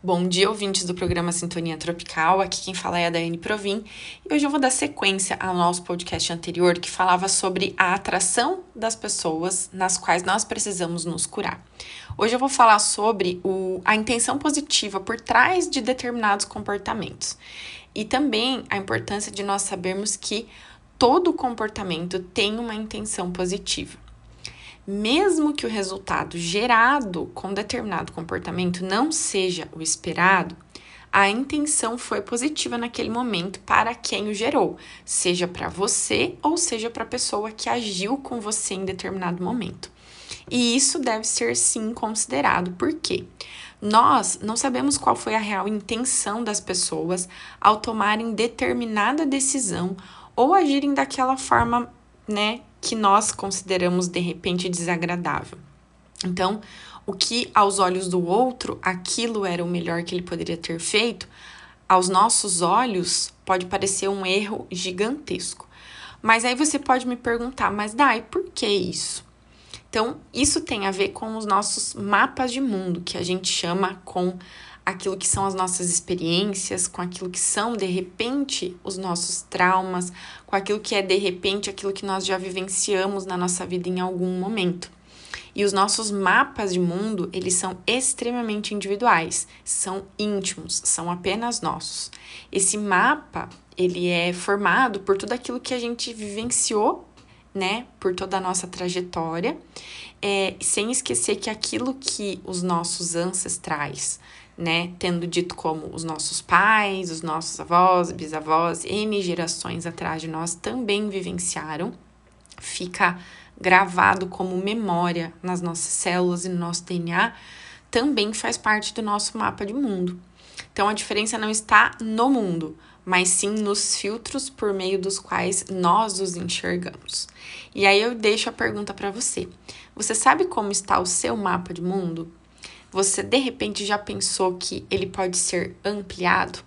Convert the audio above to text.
Bom dia, ouvintes do programa Sintonia Tropical. Aqui quem fala é a Daiane Provin. E hoje eu vou dar sequência ao nosso podcast anterior que falava sobre a atração das pessoas nas quais nós precisamos nos curar. Hoje eu vou falar sobre o, a intenção positiva por trás de determinados comportamentos e também a importância de nós sabermos que todo comportamento tem uma intenção positiva mesmo que o resultado gerado com determinado comportamento não seja o esperado, a intenção foi positiva naquele momento para quem o gerou, seja para você ou seja para a pessoa que agiu com você em determinado momento. E isso deve ser sim considerado, porque nós não sabemos qual foi a real intenção das pessoas ao tomarem determinada decisão ou agirem daquela forma, né, que nós consideramos de repente desagradável. Então, o que aos olhos do outro aquilo era o melhor que ele poderia ter feito, aos nossos olhos pode parecer um erro gigantesco. Mas aí você pode me perguntar, mas Dai, por que isso? Então, isso tem a ver com os nossos mapas de mundo, que a gente chama com aquilo que são as nossas experiências, com aquilo que são de repente os nossos traumas, com aquilo que é de repente aquilo que nós já vivenciamos na nossa vida em algum momento. E os nossos mapas de mundo, eles são extremamente individuais, são íntimos, são apenas nossos. Esse mapa, ele é formado por tudo aquilo que a gente vivenciou, né, por toda a nossa trajetória, é, sem esquecer que aquilo que os nossos ancestrais, né, tendo dito como os nossos pais, os nossos avós, bisavós, N gerações atrás de nós também vivenciaram, fica gravado como memória nas nossas células e no nosso DNA, também faz parte do nosso mapa de mundo. Então a diferença não está no mundo, mas sim nos filtros por meio dos quais nós os enxergamos. E aí eu deixo a pergunta para você: você sabe como está o seu mapa de mundo? Você de repente já pensou que ele pode ser ampliado?